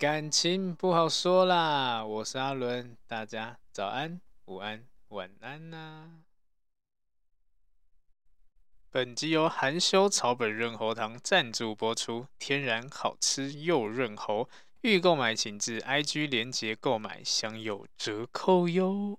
感情不好说啦，我是阿伦，大家早安、午安、晚安呐、本集由含羞草本润喉糖赞助播出，天然好吃又润喉，欲购买请至 IG 连结购买，享有折扣哟。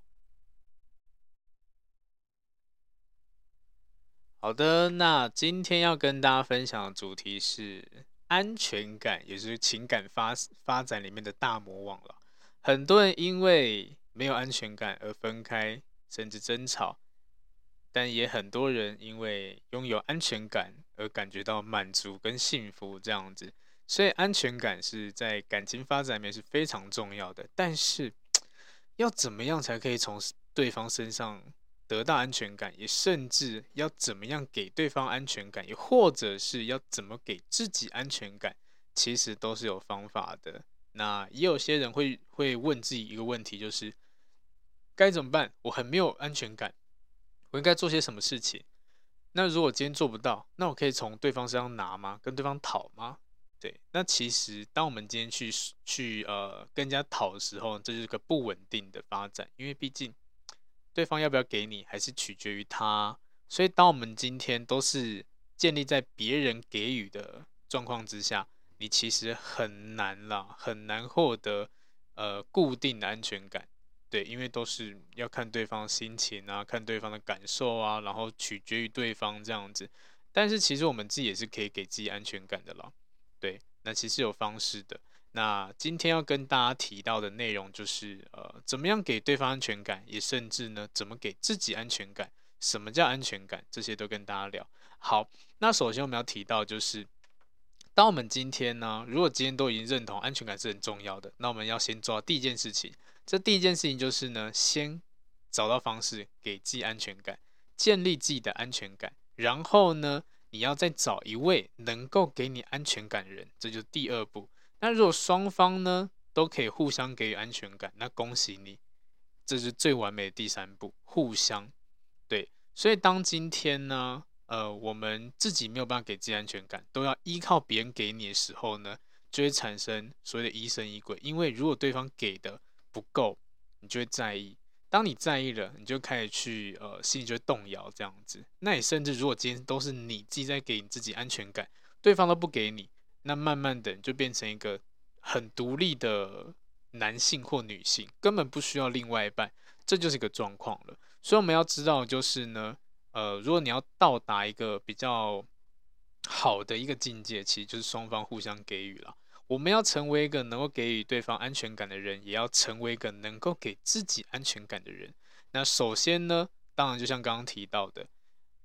好的，那今天要跟大家分享的主题是安全感，也就是情感发发展里面的大魔王了。很多人因为没有安全感而分开，甚至争吵，但也很多人因为拥有安全感而感觉到满足跟幸福这样子。所以安全感是在感情发展里面是非常重要的。但是 要怎么样才可以从对方身上得到安全感，也甚至要怎么样给对方安全感，也或者是要怎么给自己安全感，其实都是有方法的。那也有些人会会问自己一个问题，就是该怎么办？我很没有安全感，我应该做些什么事情？那如果今天做不到，那我可以从对方身上拿吗？跟对方讨吗？对，那其实当我们今天去去呃跟人家讨的时候，这就是个不稳定的发展，因为毕竟。对方要不要给你，还是取决于他。所以，当我们今天都是建立在别人给予的状况之下，你其实很难啦，很难获得呃固定的安全感。对，因为都是要看对方心情啊，看对方的感受啊，然后取决于对方这样子。但是，其实我们自己也是可以给自己安全感的啦。对，那其实有方式的。那今天要跟大家提到的内容就是，呃，怎么样给对方安全感，也甚至呢，怎么给自己安全感？什么叫安全感？这些都跟大家聊。好，那首先我们要提到就是，当我们今天呢，如果今天都已经认同安全感是很重要的，那我们要先做第一件事情。这第一件事情就是呢，先找到方式给自己安全感，建立自己的安全感，然后呢，你要再找一位能够给你安全感的人，这就是第二步。那如果双方呢都可以互相给予安全感，那恭喜你，这是最完美的第三步，互相对。所以当今天呢，呃，我们自己没有办法给自己安全感，都要依靠别人给你的时候呢，就会产生所谓的疑神疑鬼。因为如果对方给的不够，你就会在意。当你在意了，你就开始去呃，心里就会动摇这样子。那你甚至如果今天都是你自己在给你自己安全感，对方都不给你。那慢慢的就变成一个很独立的男性或女性，根本不需要另外一半，这就是一个状况了。所以我们要知道，就是呢，呃，如果你要到达一个比较好的一个境界，其实就是双方互相给予了。我们要成为一个能够给予对方安全感的人，也要成为一个能够给自己安全感的人。那首先呢，当然就像刚刚提到的，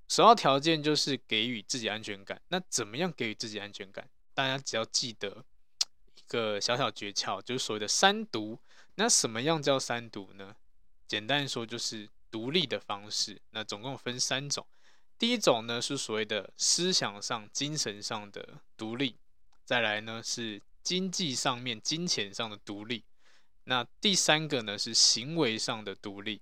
首要条件就是给予自己安全感。那怎么样给予自己安全感？大家只要记得一个小小诀窍，就是所谓的三独。那什么样叫三独呢？简单说就是独立的方式。那总共分三种。第一种呢是所谓的思想上、精神上的独立。再来呢是经济上面、金钱上的独立。那第三个呢是行为上的独立。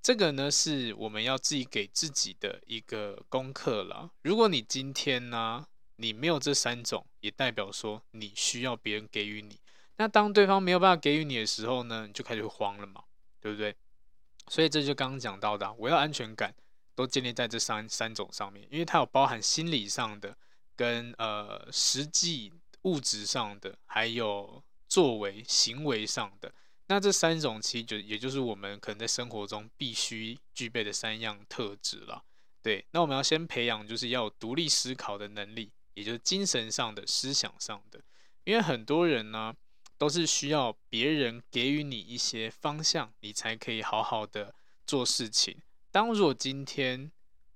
这个呢是我们要自己给自己的一个功课了。如果你今天呢，你没有这三种，也代表说你需要别人给予你。那当对方没有办法给予你的时候呢，你就开始慌了嘛，对不对？所以这就刚刚讲到的，我要安全感都建立在这三三种上面，因为它有包含心理上的、跟呃实际物质上的，还有作为行为上的。那这三种其实就也就是我们可能在生活中必须具备的三样特质了。对，那我们要先培养，就是要有独立思考的能力。也就是精神上的、思想上的，因为很多人呢都是需要别人给予你一些方向，你才可以好好的做事情。当如果今天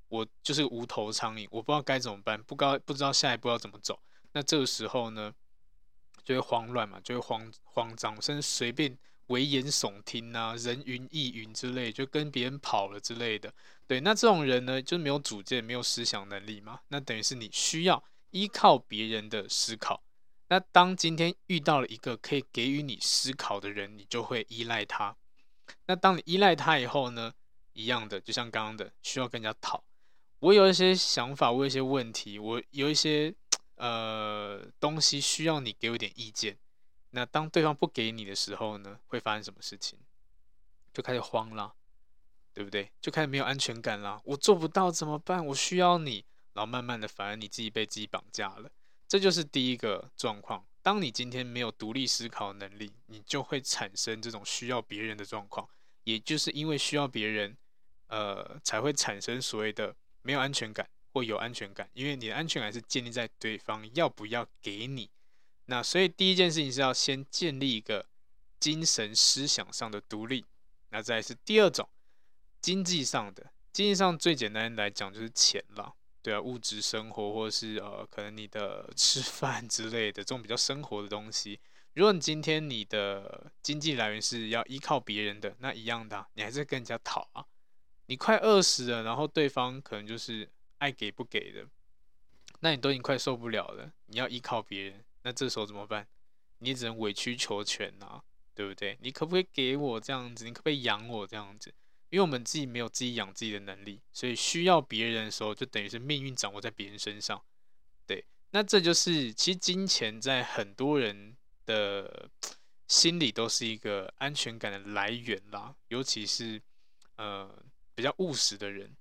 我就是无头苍蝇，我不知道该怎么办，不知道不知道下一步要怎么走，那这个时候呢就会慌乱嘛，就会慌慌张，甚至随便危言耸听啊、人云亦云之类，就跟别人跑了之类的。对，那这种人呢，就是没有主见、没有思想能力嘛，那等于是你需要。依靠别人的思考，那当今天遇到了一个可以给予你思考的人，你就会依赖他。那当你依赖他以后呢，一样的，就像刚刚的，需要跟人家讨。我有一些想法，我有一些问题，我有一些呃东西需要你给我点意见。那当对方不给你的时候呢，会发生什么事情？就开始慌了，对不对？就开始没有安全感了。我做不到怎么办？我需要你，然后慢慢的，反而你自己被自己绑架了。这就是第一个状况。当你今天没有独立思考能力，你就会产生这种需要别人的状况。也就是因为需要别人，呃，才会产生所谓的没有安全感或有安全感。因为你的安全感是建立在对方要不要给你。那所以第一件事情是要先建立一个精神思想上的独立。那再是第二种经济上的，经济上最简单来讲就是钱了。对啊，物质生活或是呃，可能你的 吃饭之类的这种比较生活的东西。如果你今天你的经济来源是要依靠别人的，那一样的，你还是跟人家讨啊。你快饿死了，然后对方可能就是爱给不给的，那你都已经快受不了了。你要依靠别人，那这时候怎么办？你只能委曲求全啊，对不对？你可不可以给我这样子？你可不可以养我这样子？因为我们自己没有自己养自己的能力，所以需要别人的时候，就等于是命运掌握在别人身上。对，那这就是其实金钱在很多人的心里都是一个安全感的来源啦，尤其是呃比较务实的人。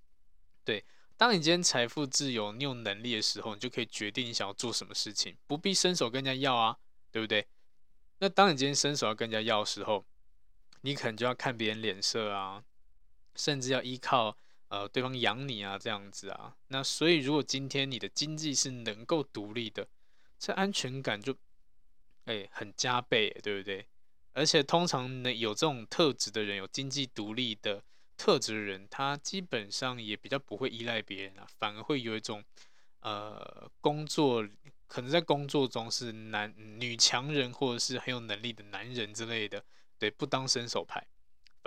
对，当你今天财富自由，你有能力的时候，你就可以决定你想要做什么事情，不必伸手跟人家要啊，对不对？那当你今天伸手要跟人家要的时候，你可能就要看别人脸色啊。甚至要依靠呃对方养你啊，这样子啊，那所以如果今天你的经济是能够独立的，这安全感就哎、很加倍，对不对？而且通常呢有这种特质的人，有经济独立的特质的人，他基本上也比较不会依赖别人啊，反而会有一种呃工作可能在工作中是男女强人或者是很有能力的男人之类的，对，不当伸手牌。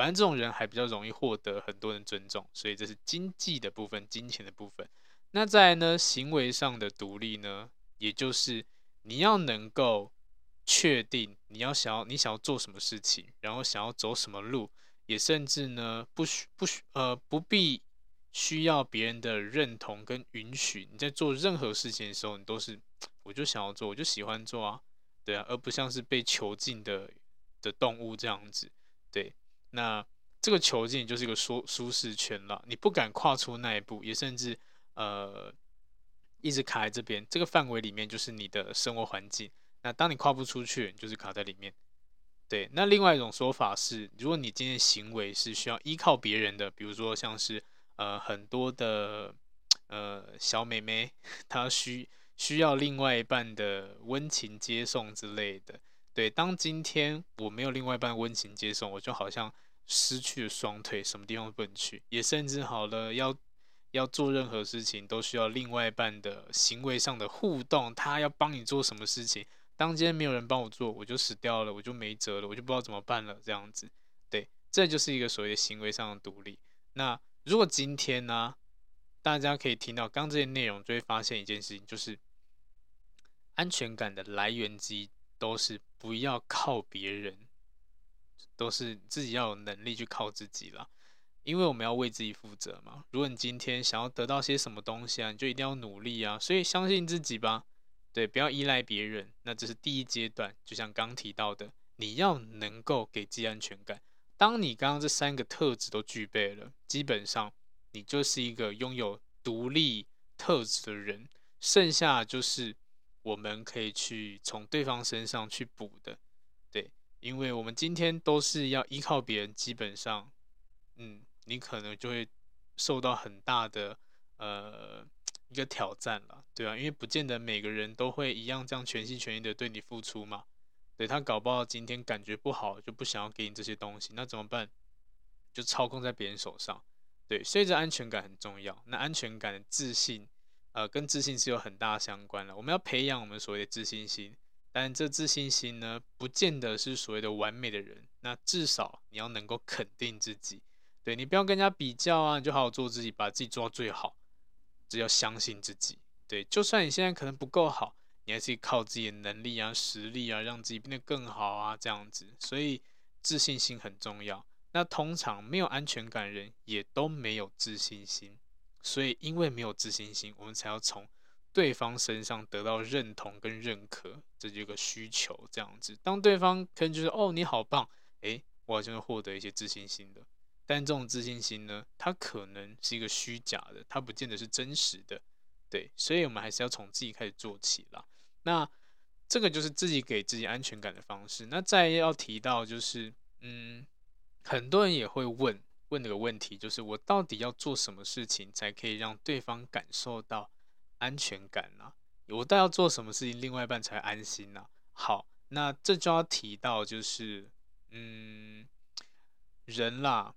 反正这种人还比较容易获得很多人尊重，所以这是经济的部分，金钱的部分。那再来呢，行为上的独立呢，也就是你要能够确定你要想要你想要做什么事情，然后想要走什么路，也甚至呢不需不需呃不必需要别人的认同跟允许。你在做任何事情的时候，你都是我就想要做，我就喜欢做啊，对啊，而不像是被囚禁的的动物这样子，对。那这个囚禁就是一个舒舒适圈了，你不敢跨出那一步，也甚至呃一直卡在这边，这个范围里面就是你的生活环境。那当你跨不出去，就是卡在里面。对，那另外一种说法是，如果你今天行为是需要依靠别人的，比如说像是呃很多的呃小妹妹，她需需要另外一半的温情接送之类的。对，当今天我没有另外一半温情接送，我就好像失去了双腿，什么地方都不能去，也甚至好了，要要做任何事情都需要另外一半的行为上的互动，他要帮你做什么事情，当今天没有人帮我做，我就死掉了，我就没辙了，我就不知道怎么办了，这样子，对，这就是一个所谓的行为上的独立。那如果今天呢、大家可以听到刚这些内容，就会发现一件事情，就是安全感的来源之一都是。不要靠别人，都是自己要有能力去靠自己了。因为我们要为自己负责嘛。如果你今天想要得到些什么东西啊，你就一定要努力啊。所以相信自己吧，对，不要依赖别人。那这是第一阶段，就像刚提到的，你要能够给自己安全感。当你刚刚这三个特质都具备了，基本上你就是一个拥有独立特质的人。剩下就是。我们可以去从对方身上去补的，对，因为我们今天都是要依靠别人，基本上，嗯，你可能就会受到很大的呃一个挑战了，对啊，因为不见得每个人都会一样这样全心全意的对你付出嘛，对，他搞不好今天感觉不好就不想要给你这些东西，那怎么办？就操控在别人手上，对，所以这安全感很重要，那安全感的自信。呃，跟自信是有很大相关的。我们要培养我们所谓的自信心，但这自信心呢，不见得是所谓的完美的人。那至少你要能够肯定自己，对，你不要跟人家比较啊，你就好好做自己，把自己做到最好。只要相信自己，对，就算你现在可能不够好，你还是靠自己的能力啊、实力啊，让自己变得更好啊，这样子。所以自信心很重要。那通常没有安全感的人，也都没有自信心。所以，因为没有自信心，我们才要从对方身上得到认同跟认可，这就一个需求这样子。当对方可能就是哦，你好棒，诶，我好像会获得一些自信心的。但这种自信心呢，它可能是一个虚假的，它不见得是真实的。对，所以我们还是要从自己开始做起啦。那这个就是自己给自己安全感的方式。那再要提到就是，嗯，很多人也会问问那个问题，就是我到底要做什么事情才可以让对方感受到安全感呢？我到底要做什么事情，另外一半才安心呢？好，那这就要提到就是，嗯，人啦。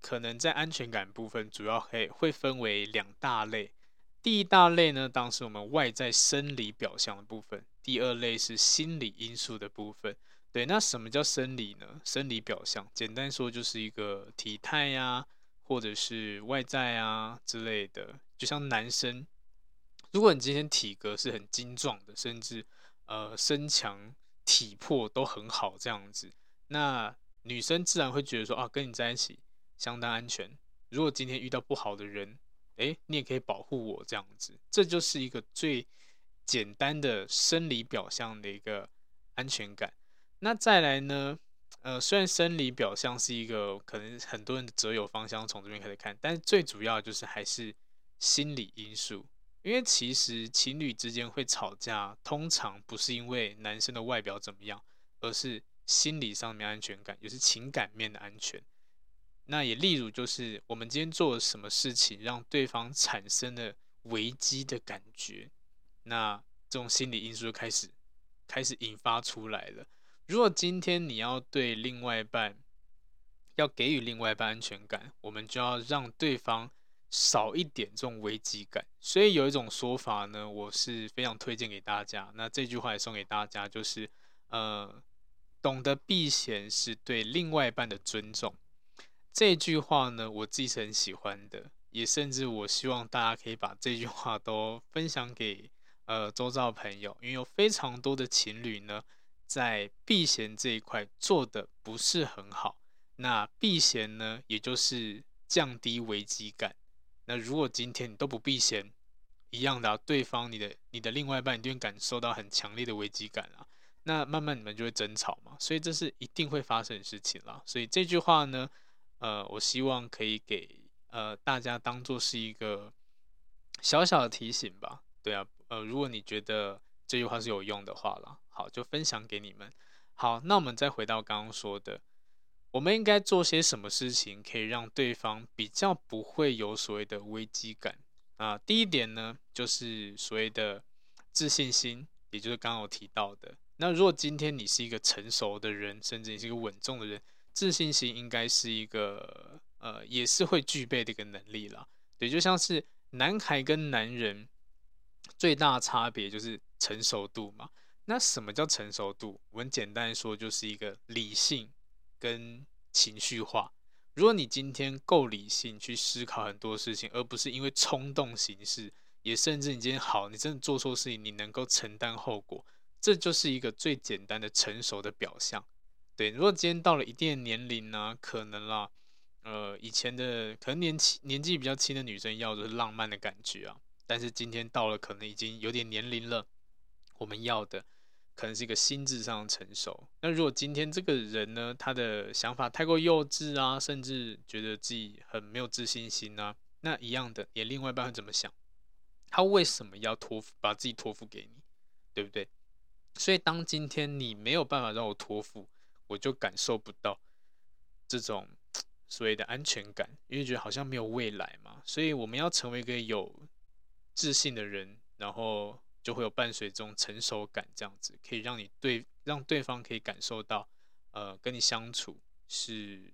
可能在安全感部分，主要会会分为两大类。第一大类呢，当时我们外在生理表象的部分；第二类是心理因素的部分。对，那什么叫生理呢？生理表象，简单说就是一个体态呀、或者是外在啊之类的。就像男生，如果你今天体格是很精壮的，甚至呃身强体魄都很好这样子，那女生自然会觉得说啊，跟你在一起。相当安全。如果今天遇到不好的人，诶，你也可以保护我这样子，这就是一个最简单的生理表象的一个安全感。那再来呢？呃，虽然生理表象是一个可能很多人的择友方向从这边开始看，但是最主要就是还是心理因素。因为其实情侣之间会吵架，通常不是因为男生的外表怎么样，而是心理上面安全感，也是情感面的安全。那也例如，就是我们今天做了什么事情，让对方产生了危机的感觉，那这种心理因素就开始开始引发出来了。如果今天你要对另外一半，要给予另外一半安全感，我们就要让对方少一点这种危机感。所以有一种说法呢，我是非常推荐给大家。那这句话也送给大家，就是呃，懂得避嫌是对另外一半的尊重。这句话呢，我自己是很喜欢的，也甚至我希望大家可以把这句话都分享给呃周遭朋友，因为有非常多的情侣呢，在避嫌这一块做的不是很好。那避嫌呢，也就是降低危机感。那如果今天你都不避嫌，一样的啊，对方你的你的另外一半一定会感受到很强烈的危机感啊。那慢慢你们就会争吵嘛，所以这是一定会发生的事情啦。所以这句话呢。呃，我希望可以给呃大家当做是一个小小的提醒吧。对啊，呃，如果你觉得这句话是有用的话啦，好，就分享给你们。好，那我们再回到刚刚说的，我们应该做些什么事情可以让对方比较不会有所谓的危机感啊？第一点呢，就是所谓的自信心，也就是刚刚我提到的。那如果今天你是一个成熟的人，甚至你是一个稳重的人。自信心应该是一个呃，也是会具备的一个能力啦。对，就像是男孩跟男人最大的差别就是成熟度嘛。那什么叫成熟度？我们简单说就是一个理性跟情绪化。如果你今天够理性去思考很多事情，而不是因为冲动行事，也甚至你今天好，你真的做错事情，你能够承担后果，这就是一个最简单的成熟的表象。对，如果今天到了一定的年龄呢、可能啦，呃，以前的可能年轻年纪比较轻的女生要的是浪漫的感觉啊，但是今天到了可能已经有点年龄了，我们要的可能是一个心智上的成熟。那如果今天这个人呢，他的想法太过幼稚啊，甚至觉得自己很没有自信心啊，那一样的，你另外一半会怎么想？他为什么要托付把自己托付给你，对不对？所以当今天你没有办法让我托付。我就感受不到这种所谓的安全感，因为觉得好像没有未来嘛。所以我们要成为一个有自信的人，然后就会有伴随这种成熟感，这样子可以让你对让对方可以感受到，呃，跟你相处是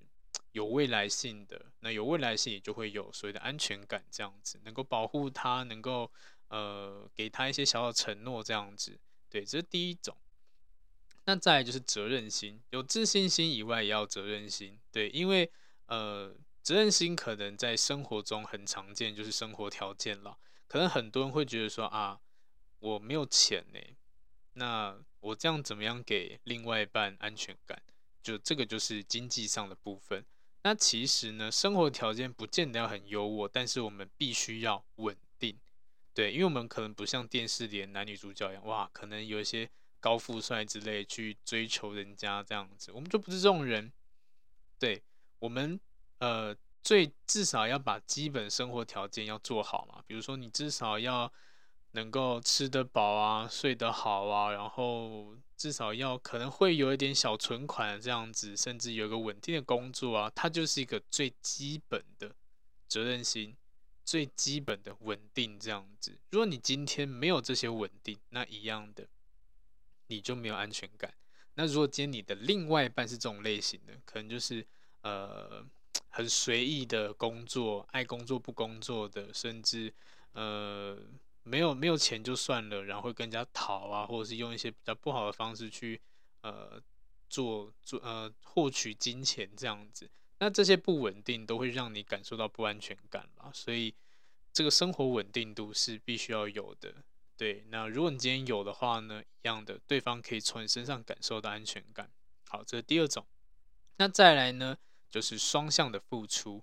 有未来性的。那有未来性，也就会有所谓的安全感，这样子能够保护他，能够呃给他一些小小承诺，这样子。对，这是第一种。那再来就是责任心，有自信心以外也要责任心，对，因为呃，责任心可能在生活中很常见，就是生活条件了。可能很多人会觉得说啊，我没有钱呢，那我这样怎么样给另外一半安全感？就这个就是经济上的部分。那其实呢，生活条件不见得要很优渥，但是我们必须要稳定。对，因为我们可能不像电视里的男女主角一样，哇，可能有一些高富帅之类去追求人家这样子，我们就不是这种人。对，我们呃，最至少要把基本生活条件要做好嘛，比如说你至少要能够吃得饱啊，睡得好啊，然后至少要可能会有一点小存款这样子，甚至有一个稳定的工作啊，它就是一个最基本的责任心。最基本的稳定这样子，如果你今天没有这些稳定，那一样的，你就没有安全感。那如果今天你的另外一半是这种类型的，可能就是呃很随意的工作，爱工作不工作的，甚至呃没有没有钱就算了，然后会跟人家讨啊，或者是用一些比较不好的方式去呃做做呃获取金钱这样子。那这些不稳定都会让你感受到不安全感嘛，所以这个生活稳定度是必须要有的。对，那如果你今天有的话呢，一样的，对方可以从你身上感受到安全感。好，这是第二种。那再来呢，就是双向的付出。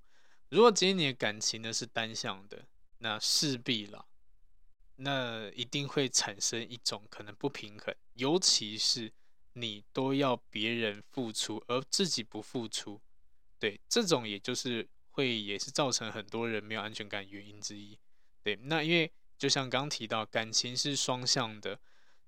如果今天你的感情呢是单向的，那势必啦，那一定会产生一种可能不平衡，尤其是你都要别人付出，而自己不付出。对，这种也就是会也是造成很多人没有安全感原因之一。对，那因为就像刚提到，感情是双向的，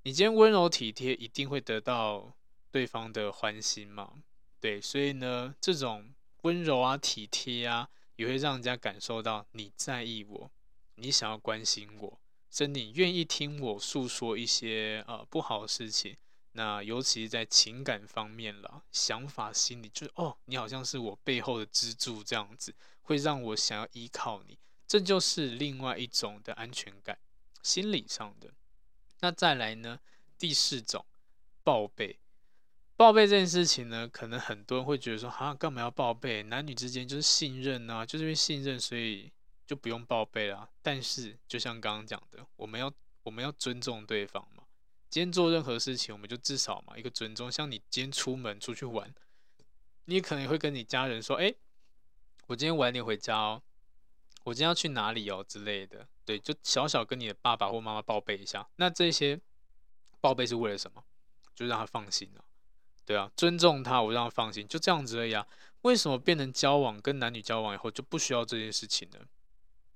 你今天温柔体贴，一定会得到对方的欢心嘛。对，所以呢，这种温柔啊、体贴啊，也会让人家感受到你在意我，你想要关心我，甚至你愿意听我诉说一些呃不好的事情。那尤其是在情感方面了，想法、心里就是哦，你好像是我背后的支柱这样子，会让我想要依靠你，这就是另外一种的安全感，心理上的。那再来呢，第四种，报备。报备这件事情呢，可能很多人会觉得说，啊，干嘛要报备？男女之间就是信任啊，就是因为信任，所以就不用报备啦。但是，就像刚刚讲的，我们要我们要尊重对方嘛。今天做任何事情，我们就至少嘛一个尊重。像你今天出门出去玩，你可能会跟你家人说：“哎，我今天晚点回家哦，我今天要去哪里哦之类的。”对，就小小跟你的爸爸或妈妈报备一下。那这些报备是为了什么？就让他放心啊。对啊，尊重他，我让他放心，就这样子而已啊。为什么变成交往跟男女交往以后就不需要这件事情呢？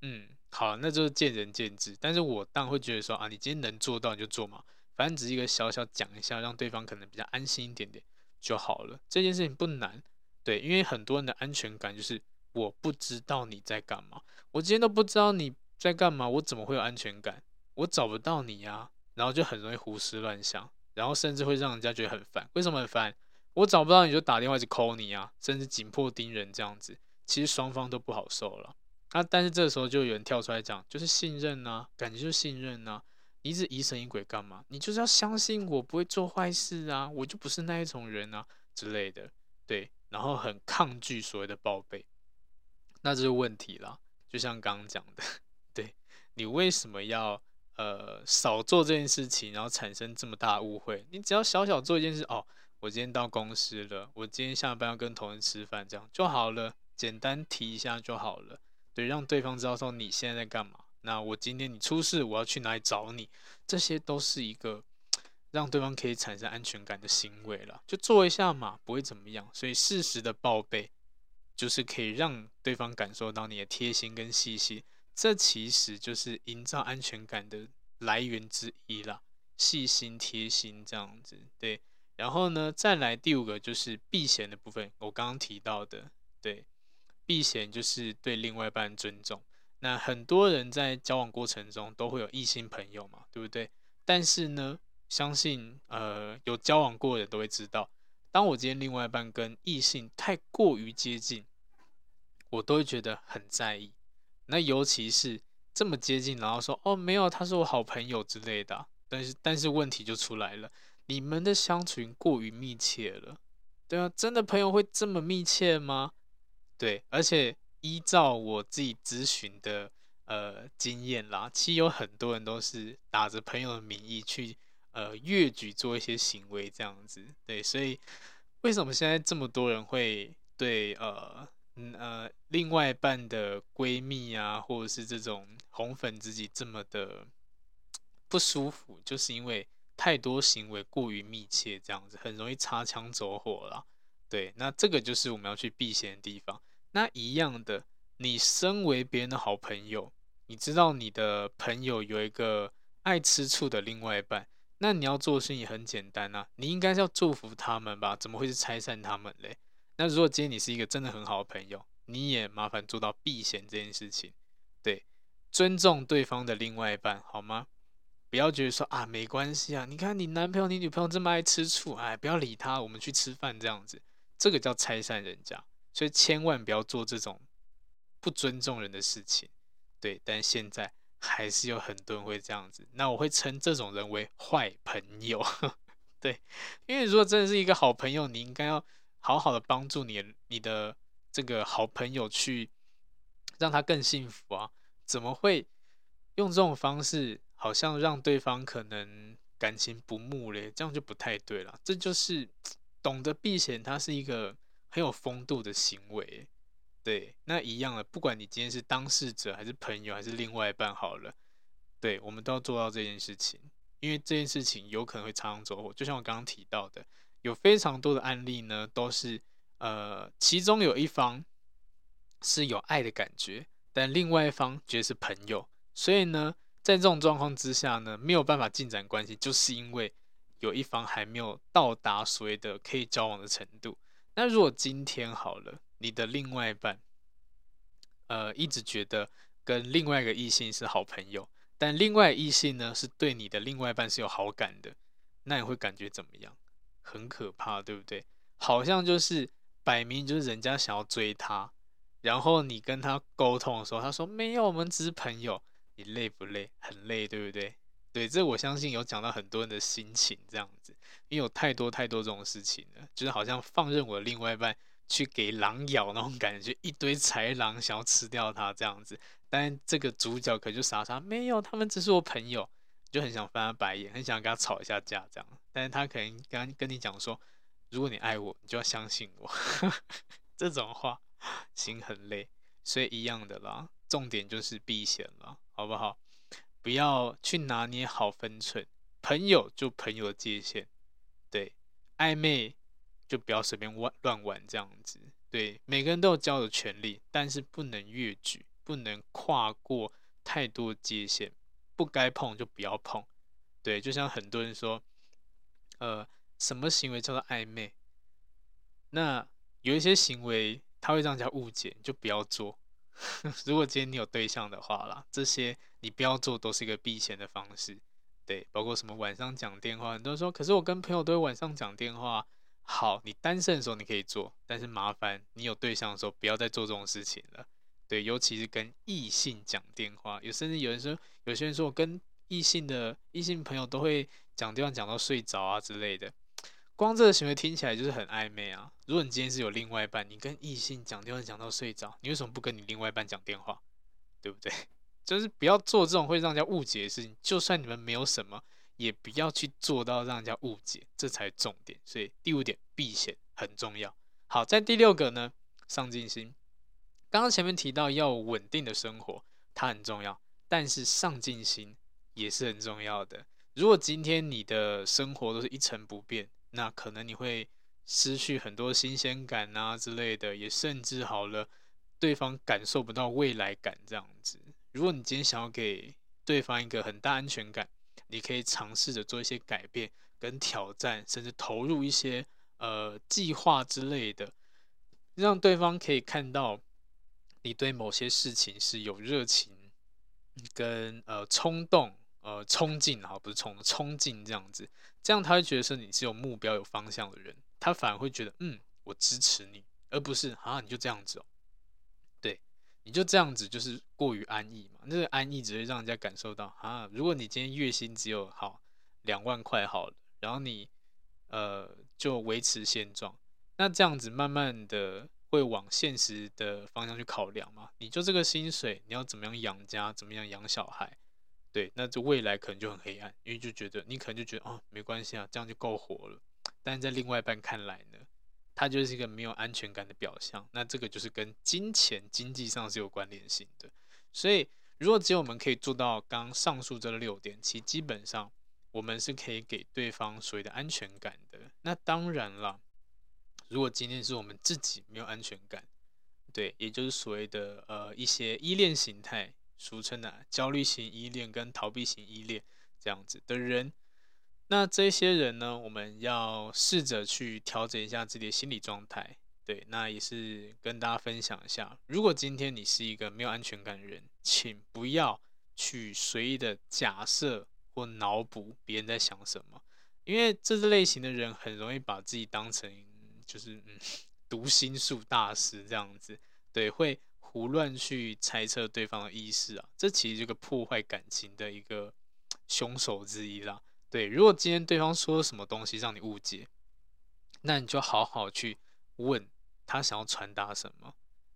嗯，好，那就是见仁见智。但是我当然会觉得说啊，你今天能做到你就做嘛。反正只是一个小小讲一下，让对方可能比较安心一点点就好了。这件事情不难，对，因为很多人的安全感就是我不知道你在干嘛，我今天都不知道你在干嘛，我怎么会有安全感？我找不到你呀，然后就很容易胡思乱想，然后甚至会让人家觉得很烦。为什么很烦？我找不到你就打电话去 call 你啊，甚至紧迫盯人这样子，其实双方都不好受了。啊，但是这时候就有人跳出来讲，就是信任啊，感觉就信任啊。你一直疑神疑鬼干嘛？你就是要相信我不会做坏事啊，我就不是那一种人啊之类的，对，然后很抗拒所谓的报备，那这是问题啦。就像刚刚讲的，对，你为什么要呃少做这件事情，然后产生这么大误会？你只要小小做一件事哦，我今天到公司了，我今天下班要跟同事吃饭，这样就好了，简单提一下就好了，对，让对方知道说你现在在干嘛。那我今天你出事，我要去哪里找你？这些都是一个让对方可以产生安全感的行为了，就做一下嘛，不会怎么样。所以适时的报备，就是可以让对方感受到你的贴心跟细心，这其实就是营造安全感的来源之一啦。细心贴心这样子，对。然后呢，再来第五个就是避嫌的部分，我刚刚提到的，对，避嫌就是对另外一半尊重。那很多人在交往过程中都会有异性朋友嘛，对不对？但是呢，相信呃有交往过的人都会知道，当我今天另外一半跟异性太过于接近，我都会觉得很在意。那尤其是这么接近，然后说哦没有，他是我好朋友之类的。但是但是问题就出来了，你们的相处过于密切了，对啊，真的朋友会这么密切吗？对，而且。依照我自己咨询的呃经验啦，其实有很多人都是打着朋友的名义去呃越举做一些行为这样子，对，所以为什么现在这么多人会对呃嗯呃，另外一半的闺蜜啊，或者是这种红粉知己这么的不舒服，就是因为太多行为过于密切，这样子很容易擦枪走火啦。对，那这个就是我们要去避嫌的地方。那一样的，你身为别人的好朋友，你知道你的朋友有一个爱吃醋的另外一半。那你要做的事情很简单啊，你应该是要祝福他们吧？怎么会是拆散他们嘞？那如果今天你是一个真的很好的朋友，你也麻烦做到避嫌这件事情，对，尊重对方的另外一半，好吗？不要觉得说啊，没关系啊，你看你男朋友、你女朋友这么爱吃醋，哎，不要理他，我们去吃饭这样子，这个叫拆散人家，所以千万不要做这种不尊重人的事情，对。但现在。还是有很多人会这样子，那我会称这种人为坏朋友，对，因为如果真的是一个好朋友，你应该要好好的帮助你你的这个好朋友去让他更幸福啊，怎么会用这种方式，好像让对方可能感情不睦嘞？这样就不太对了，这就是 懂得避嫌，他是一个很有风度的行为。对，那一样的，不管你今天是当事者还是朋友还是另外一半，好了，对，我们都要做到这件事情，因为这件事情有可能会擦枪走火。就像我刚刚提到的，有非常多的案例呢，都是呃，其中有一方是有爱的感觉，但另外一方觉得是朋友，所以呢，在这种状况之下呢，没有办法进展关系，就是因为有一方还没有到达所谓的可以交往的程度。那如果今天好了。你的另外一半，呃，一直觉得跟另外一个异性是好朋友，但另外异性呢是对你的另外一半是有好感的，那你会感觉怎么样？很可怕，对不对？好像就是摆明就是人家想要追他，然后你跟他沟通的时候，他说没有，我们只是朋友。你累不累？很累，对不对？对，这我相信有讲到很多人的心情这样子，因为有太多太多这种事情了，就是好像放任我的另外一半。去给狼咬那种感觉，一堆豺狼想要吃掉他这样子，但这个主角可就傻傻没有，他们只是我朋友，就很想翻他白眼，很想跟他吵一下架这样。但是他可能刚跟你讲说，如果你爱我，你就要相信我，这种话 心很累，所以一样的啦，重点就是避嫌了，好不好？不要去拿捏好分寸，朋友就朋友的界限，对，暧昧。就不要随便玩乱玩这样子，对，每个人都有交友权利，但是不能越矩，不能跨过太多界限，不该碰就不要碰，对，就像很多人说，呃，什么行为叫做暧昧？那有一些行为他会让人家误解，就不要做。如果今天你有对象的话啦，这些你不要做，都是一个避嫌的方式，对，包括什么晚上讲电话，很多人说，可是我跟朋友都会晚上讲电话。好，你单身的时候你可以做，但是麻烦你有对象的时候不要再做这种事情了。对，尤其是跟异性讲电话，有甚至有人说，有些人说我跟异性的异性朋友都会讲电话讲到睡着啊之类的。光这个行为听起来就是很暧昧啊。如果你今天是有另外一半，你跟异性讲电话讲到睡着，你为什么不跟你另外一半讲电话？对不对？就是不要做这种会让人家误解的事情。就算你们没有什么。也不要去做到让人家误解，这才重点。所以第五点避险很重要。好，在第六个呢，上进心。刚刚前面提到要稳定的生活，它很重要，但是上进心也是很重要的。如果今天你的生活都是一成不变，那可能你会失去很多新鲜感啊之类的，也甚至好了，对方感受不到未来感这样子。如果你今天想要给对方一个很大安全感，你可以尝试着做一些改变跟挑战，甚至投入一些呃计划之类的，让对方可以看到你对某些事情是有热情跟呃冲动呃冲劲，好，不是冲冲劲这样子，这样他会觉得说你是有目标有方向的人，他反而会觉得嗯，我支持你，而不是啊你就这样子哦。对你就这样子，就是过于安逸嘛？那个安逸只会让人家感受到啊。如果你今天月薪只有好两万块好了，然后你呃就维持现状，那这样子慢慢的会往现实的方向去考量嘛？你就这个薪水，你要怎么样养家，怎么样养小孩？对，那这未来可能就很黑暗，因为就觉得你可能就觉得哦，没关系啊，这样就够活了。但在另外一半看来呢，它就是一个没有安全感的表象。那这个就是跟金钱、经济上是有关联性的。所以，如果只有我们可以做到刚上述这六点，其基本上我们是可以给对方所谓的安全感的。那当然了，如果今天是我们自己没有安全感，对，也就是所谓的呃一些依恋形态，俗称的焦虑型依恋跟逃避型依恋这样子的人。那这些人呢，我们要试着去调整一下自己的心理状态。对，那也是跟大家分享一下，如果今天你是一个没有安全感的人，请不要去随意的假设或脑补别人在想什么，因为这类型的人很容易把自己当成就是嗯 读心术大师这样子，对，会胡乱去猜测对方的意思啊，这其实是个破坏感情的一个凶手之一啦。对，如果今天对方说什么东西让你误解，那你就好好去问他想要传达什么。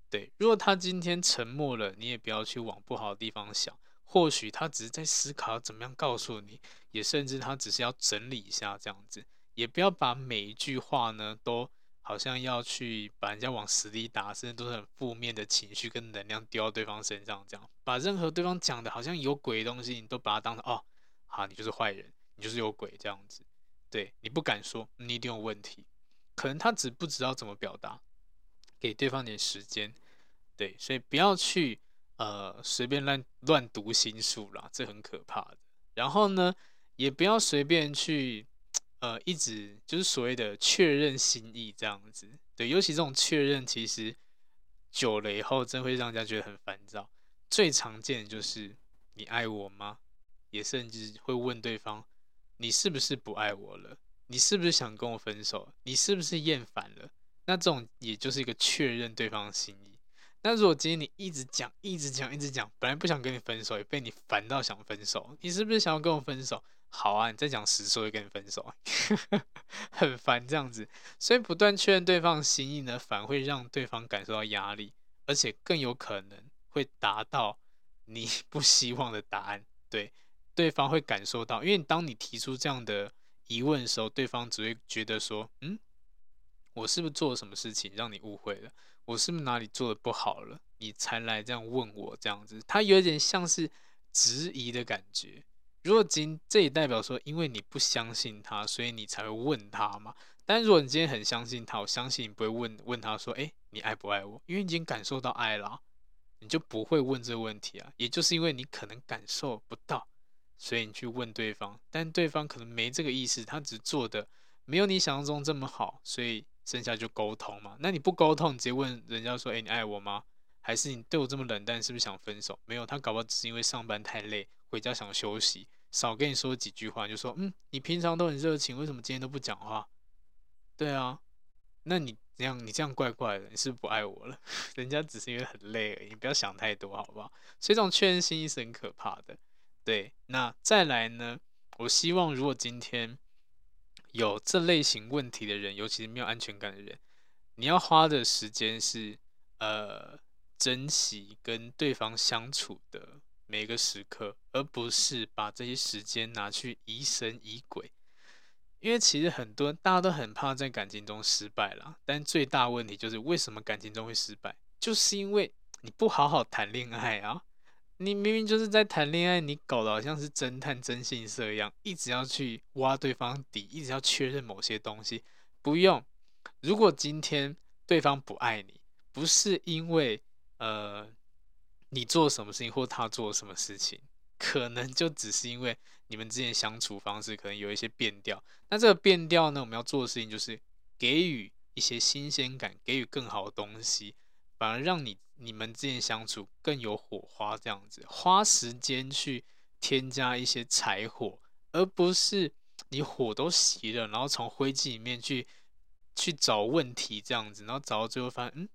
对，如果他今天沉默了，你也不要去往不好的地方想，或许他只是在思考怎么样告诉你，也甚至他只是要整理一下这样子，也不要把每一句话呢都好像要去把人家往死里打，甚至都是很负面的情绪跟能量丢到对方身上，这样把任何对方讲的好像有鬼的东西，你都把它当成哦，好，你就是坏人。你就是有鬼这样子，对，你不敢说，你一定有问题。可能他只不知道怎么表达，给对方点时间，对，所以不要去呃随便乱乱读心术啦，这很可怕的。然后呢，也不要随便去呃一直就是所谓的确认心意这样子，对，尤其这种确认其实久了以后，真会让人家觉得很烦躁。最常见的就是你爱我吗？也甚至会问对方。你是不是不爱我了？你是不是想跟我分手？你是不是厌烦了？那这种也就是一个确认对方的心意。那如果今天你一直讲、一直讲、一直讲，本来不想跟你分手，也被你烦到想分手，你是不是想要跟我分手？好啊，你再讲十次，我就跟你分手，很烦这样子。所以不断确认对方心意呢，反而会让对方感受到压力，而且更有可能会达到你 不希望的答案。对。对方会感受到，因为当你提出这样的疑问的时候，对方只会觉得说：“嗯，我是不是做了什么事情让你误会了？我是不是哪里做的不好了？你才来这样问我这样子？”他有点像是质疑的感觉。如果今这也代表说，因为你不相信他，所以你才会问他嘛。但如果你今天很相信他，我相信你不会问问他说：“诶，你爱不爱我？”因为你已经感受到爱了，你就不会问这个问题啊。也就是因为你可能感受不到。所以你去问对方，但对方可能没这个意思，他只做的没有你想象中这么好，所以剩下就沟通嘛。那你不沟通，你直接问人家说：“诶，你爱我吗？还是你对我这么冷淡，是不是想分手？”没有，他搞不好只是因为上班太累，回家想休息，少跟你说几句话，就说：“嗯，你平常都很热情，为什么今天都不讲话？”对啊，那你这样你这样怪怪的，你是不爱我了？人家只是因为很累而已，不要想太多，好不好？所以这种确认心意是很可怕的。对，那再来呢？我希望如果今天有这类型问题的人，尤其是没有安全感的人，你要花的时间是呃珍惜跟对方相处的每个时刻，而不是把这些时间拿去疑神疑鬼。因为其实很多大家都很怕在感情中失败啦，但最大问题就是为什么感情中会失败？就是因为你不好好谈恋爱啊。你明明就是在谈恋爱，你搞得好像是侦探征信社一样，一直要去挖对方底，一直要确认某些东西。不用，如果今天对方不爱你，不是因为呃你做什么事情或他做什么事情，可能就只是因为你们之间相处方式可能有一些变调。那这个变调呢，我们要做的事情就是给予一些新鲜感，给予更好的东西。反而让你你们之间相处更有火花，这样子花时间去添加一些柴火，而不是你火都熄了，然后从灰烬里面去去找问题这样子，然后找到最后发现，嗯，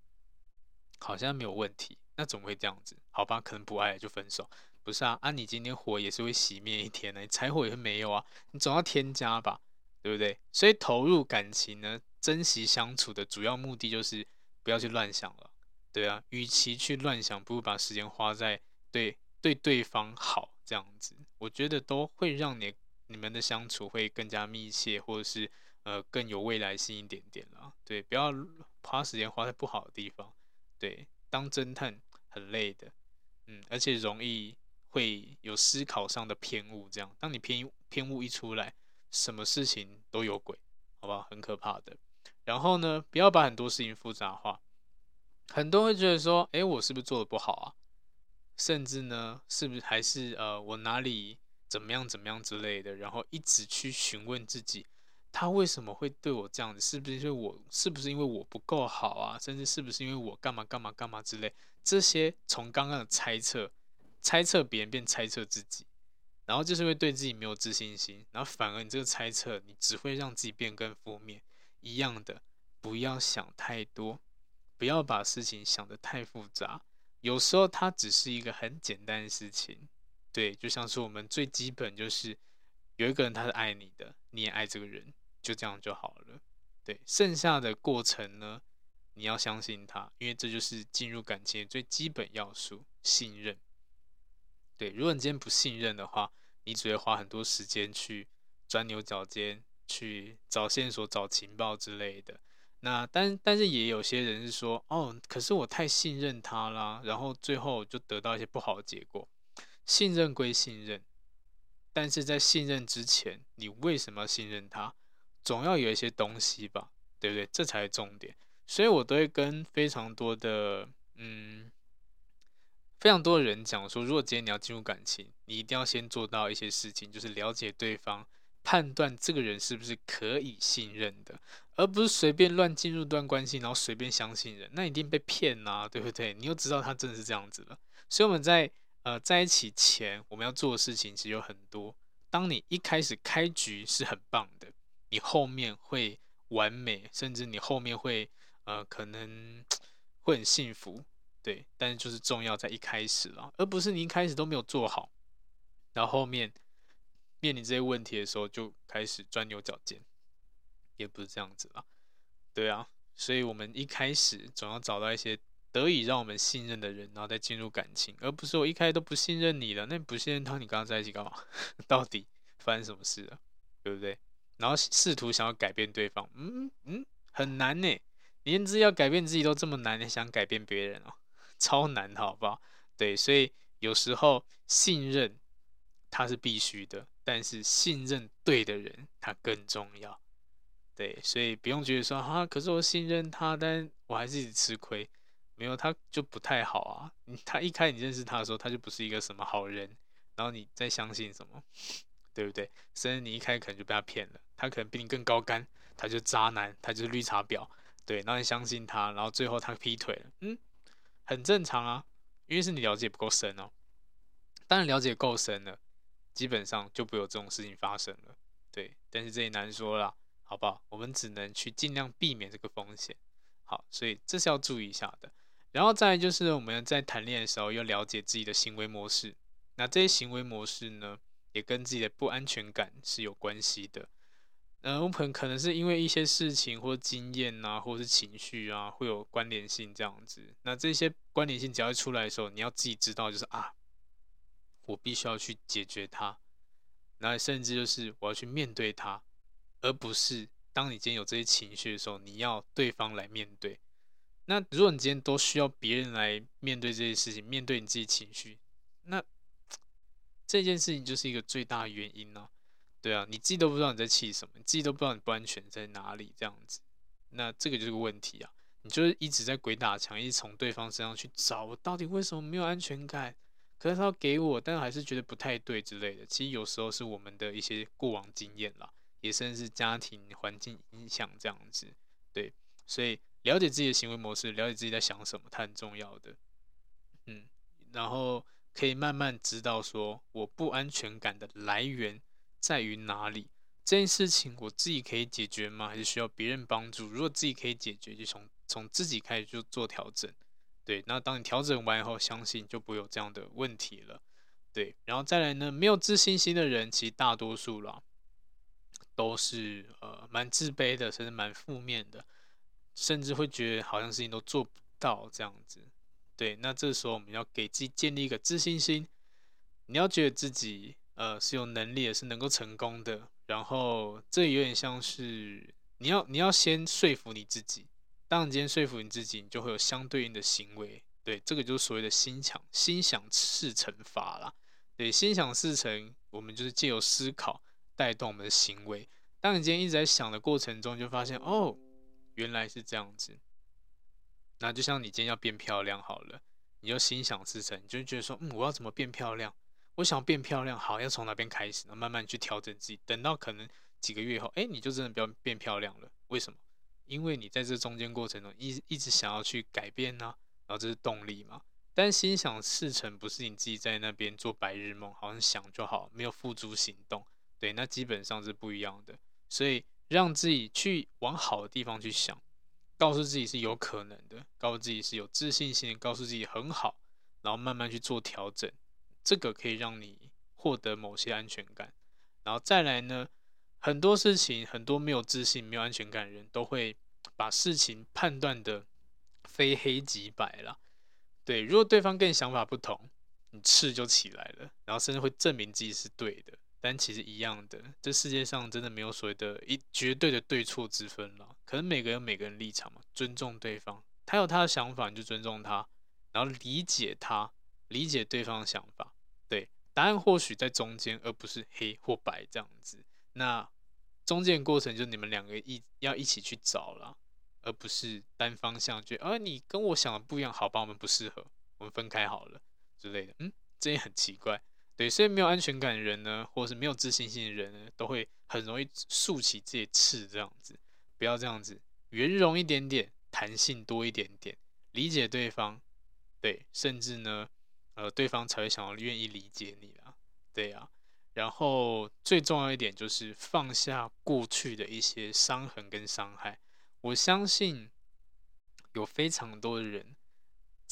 好像没有问题，那怎么会这样子？好吧，可能不爱就分手，不是啊？啊，你今天火也是会熄灭一天的，你柴火也会没有啊，你总要添加吧，对不对？所以投入感情呢，珍惜相处的主要目的就是不要去乱想了。对啊，与其去乱想，不如把时间花在对对对方好这样子，我觉得都会让你你们的相处会更加密切，或者是呃更有未来性一点点了。对，不要花时间花在不好的地方。对，当侦探很累的，嗯，而且容易会有思考上的偏误。这样，当你偏偏误一出来，什么事情都有鬼，好吧，很可怕的。然后呢，不要把很多事情复杂化。很多人会觉得说，诶，我是不是做的不好啊？甚至呢，是不是还是呃，我哪里怎么样怎么样之类的？然后一直去询问自己，他为什么会对我这样子？是不是因为我是不是因为我不够好啊？甚至是不是因为我干嘛干嘛干嘛之类？这些从刚刚的猜测，猜测别人变猜测自己，然后就是会对自己没有自信心，然后反而你这个猜测，你只会让自己变更负面。一样的，不要想太多，不要把事情想得太复杂。有时候它只是一个很简单的事情，对，就像是我们最基本就是有一个人他是爱你的，你也爱这个人，就这样就好了。对，剩下的过程呢，你要相信他，因为这就是进入感情的最基本要素——信任。对，如果你今天不信任的话，你只会花很多时间去钻牛角尖。去找线索、找情报之类的。那但但是也有些人是说，哦，可是我太信任他啦，然后最后就得到一些不好的结果。信任归信任，但是在信任之前，你为什么要信任他？总要有一些东西吧，对不对？这才是重点。所以我都会跟非常多的嗯，非常多的人讲说，如果今天你要进入感情，你一定要先做到一些事情，就是了解对方。判断这个人是不是可以信任的，而不是随便乱进入段关系，然后随便相信人，那一定被骗呐、啊，对不对？你又知道他真的是这样子了。所以我们在呃在一起前，我们要做的事情其实有很多。当你一开始开局是很棒的，你后面会完美，甚至你后面会呃可能会很幸福，对。但是就是重要在一开始了，而不是你一开始都没有做好，然后后面。面临这些问题的时候，就开始钻牛角尖，也不是这样子啦。对啊，所以我们一开始总要找到一些得以让我们信任的人，然后再进入感情，而不是我一开始都不信任你了。那不信任他，你刚刚在一起干嘛？到底发生什么事了？对不对？然后试图想要改变对方，嗯嗯，很难呢。连自己要改变自己都这么难，你想改变别人哦，超难，好不好？对，所以有时候信任它是必须的。但是信任对的人，他更重要。对，所以不用觉得说啊，可是我信任他，但我还是一直吃亏。没有，他就不太好啊。他一开始你认识他的时候，他就不是一个什么好人。然后你再相信什么，对不对？甚至你一开始可能就被他骗了，他可能比你更高干，他就是渣男，他就是绿茶婊。对，然后你相信他，然后最后他劈腿了，嗯，很正常啊，因为是你了解不够深哦。当然了解够深了。基本上就不会有这种事情发生了，对。但是这也难说了，好不好？我们只能去尽量避免这个风险。好，所以这是要注意一下的。然后再就是我们在谈恋爱的时候要了解自己的行为模式。那这些行为模式呢，也跟自己的不安全感是有关系的。呃，我可能是因为一些事情或经验啊，或者是情绪啊，会有关联性这样子。那这些关联性只要一出来的时候，你要自己知道，就是啊。我必须要去解决它，那甚至就是我要去面对它，而不是当你今天有这些情绪的时候，你要对方来面对。那如果你今天都需要别人来面对这些事情，面对你自己情绪，那这件事情就是一个最大原因呢、对啊，你自己都不知道你在气什么，你自己都不知道你不安全在哪里，这样子，那这个就是个问题啊！你就是一直在鬼打墙，一直从对方身上去找，我到底为什么没有安全感？可是他给我，但还是觉得不太对之类的。其实有时候是我们的一些过往经验啦，也甚至是家庭环境影响这样子。对，所以了解自己的行为模式，了解自己在想什么，它很重要的。嗯，然后可以慢慢知道说，我不安全感的来源在于哪里。这件事情我自己可以解决吗？还是需要别人帮助？如果自己可以解决，就从从自己开始就做调整。对，那当你调整完以后，相信就不会有这样的问题了。对，然后再来呢，没有自信心的人，其实大多数啦，都是呃蛮自卑的，甚至蛮负面的，甚至会觉得好像事情都做不到这样子。对，那这时候我们要给自己建立一个自信心，你要觉得自己呃是有能力的，是能够成功的，然后这有点像是你要你要先说服你自己，当你今天说服你自己，你就会有相对应的行为。对，这个就是所谓的心想心想事成法啦。对，心想事成，我们就是借由思考带动我们的行为。当你今天一直在想的过程中，就发现哦，原来是这样子。那就像你今天要变漂亮好了，你就心想事成，你就觉得说，嗯，我要怎么变漂亮？我想变漂亮，好，要从哪边开始？慢慢去调整自己，等到可能几个月后，哎，你就真的变变漂亮了。为什么？因为你在这中间过程中一一直想要去改变呢、然后这是动力嘛。但心想事成不是你自己在那边做白日梦，好像想就好，没有付诸行动。对，那基本上是不一样的。所以让自己去往好的地方去想，告诉自己是有可能的，告诉自己是有自信心，告诉自己很好，然后慢慢去做调整。这个可以让你获得某些安全感，然后再来呢，很多事情，很多没有自信、没有安全感的人都会把事情判断的非黑即白啦。对，如果对方跟你想法不同，你刺就起来了，然后甚至会证明自己是对的，但其实一样的，这世界上真的没有所谓的一绝对的对错之分了。可能每个人有每个人立场嘛，尊重对方，他有他的想法，你就尊重他，然后理解他，理解对方的想法。对，答案或许在中间，而不是黑或白这样子。那中间过程就你们两个一要一起去找了，而不是单方向觉得，啊，你跟我想的不一样，好吧，我们不适合，我们分开好了之类的。嗯，这也很奇怪。对，所以没有安全感的人呢，或者是没有自信心的人呢，都会很容易竖起自己的刺这样子。不要这样子，圆融一点点，弹性多一点点，理解对方。对，甚至呢。呃，对方才会想要愿意理解你啦，对、啊。然后最重要一点就是放下过去的一些伤痕跟伤害。我相信有非常多的人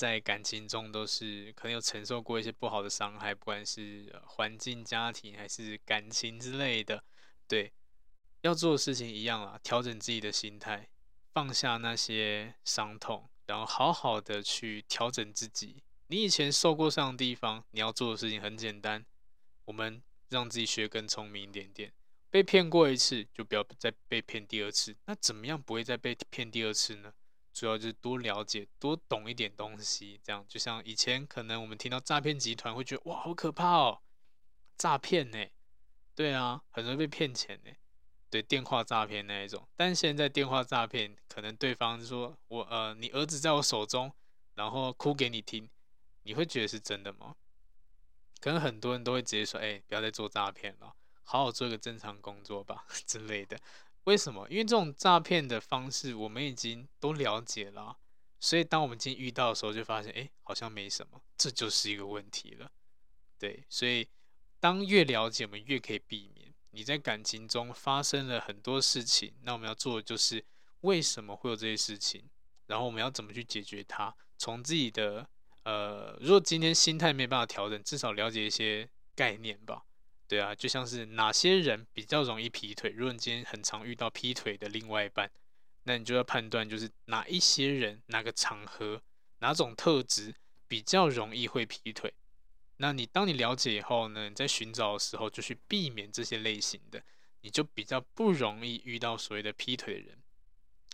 在感情中都是可能有承受过一些不好的伤害，不管是环境、家庭还是感情之类的。对，要做的事情一样啦，调整自己的心态，放下那些伤痛，然后好好的去调整自己。你以前受过伤的地方，你要做的事情很简单，我们让自己学更聪明一点点。被骗过一次，就不要再被骗第二次。那怎么样不会再被骗第二次呢？主要就是多了解、多懂一点东西。这样就像以前可能我们听到诈骗集团会觉得哇，好可怕哦，诈骗呢？对啊，很容易被骗钱呢。对，电话诈骗那一种。但现在电话诈骗，可能对方说我呃，你儿子在我手中，然后哭给你听。你会觉得是真的吗？可能很多人都会直接说：“哎，不要再做诈骗了，好好做个正常工作吧 之类的。”为什么？因为这种诈骗的方式我们已经都了解了，所以当我们今天遇到的时候，就发现：“哎，好像没什么。”这就是一个问题了。对，所以当越了解，我们越可以避免。你在感情中发生了很多事情，那我们要做的就是为什么会有这些事情，然后我们要怎么去解决它，从自己的。呃，如果今天心态没办法调整，至少了解一些概念吧。对啊，就像是哪些人比较容易劈腿。如果你今天很常遇到劈腿的另外一半，那你就要判断，就是哪一些人、哪个场合、哪种特质比较容易会劈腿。那你当你了解以后呢，你在寻找的时候就去避免这些类型的，你就比较不容易遇到所谓的劈腿的人。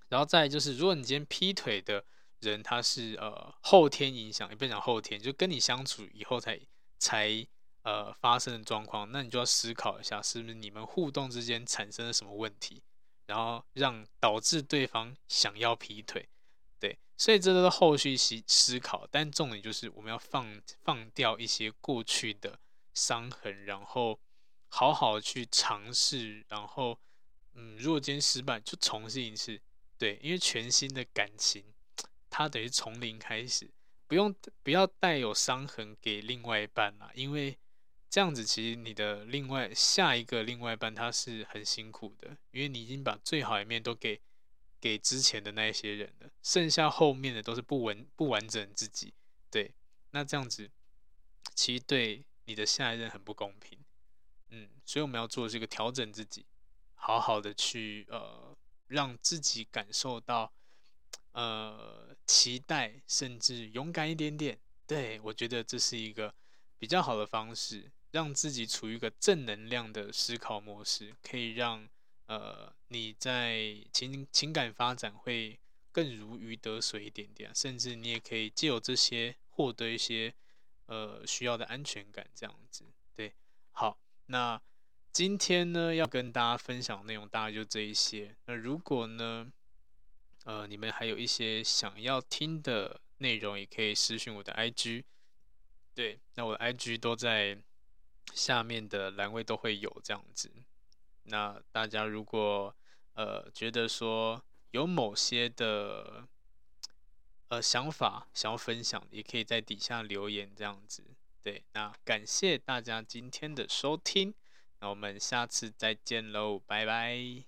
然后再就是，如果你今天劈腿的。人他是呃后天影响，也不讲后天，就跟你相处以后才才呃发生的状况，那你就要思考一下，是不是你们互动之间产生了什么问题，然后让导致对方想要劈腿，对，所以这都是后续思思考，但重点就是我们要放放掉一些过去的伤痕，然后好好去尝试，然后嗯，如果今天失败，就重新一次，对，因为全新的感情。它等于从零开始，不用不要带有伤痕给另外一半啦，因为这样子其实你的另外下一个另外一半他是很辛苦的，因为你已经把最好一面都给给之前的那一些人了，剩下后面的都是不完不完整自己，对，那这样子其实对你的下一任很不公平，嗯，所以我们要做的是一个调整自己，好好的去呃让自己感受到。呃，期待甚至勇敢一点点，对，我觉得这是一个比较好的方式。让自己处于一个正能量的思考模式，可以让呃你在情情感发展会更如鱼得水一点点，甚至你也可以借由这些获得一些呃需要的安全感，这样子。对，好，那今天呢要跟大家分享内容大概就这一些。那如果呢，呃，你们还有一些想要听的内容，也可以私讯我的 IG。对，那我的 IG 都在下面的栏位都会有这样子。那大家如果呃觉得说有某些的呃想法想要分享，也可以在底下留言这样子。对，那感谢大家今天的收听，那我们下次再见喽，拜拜。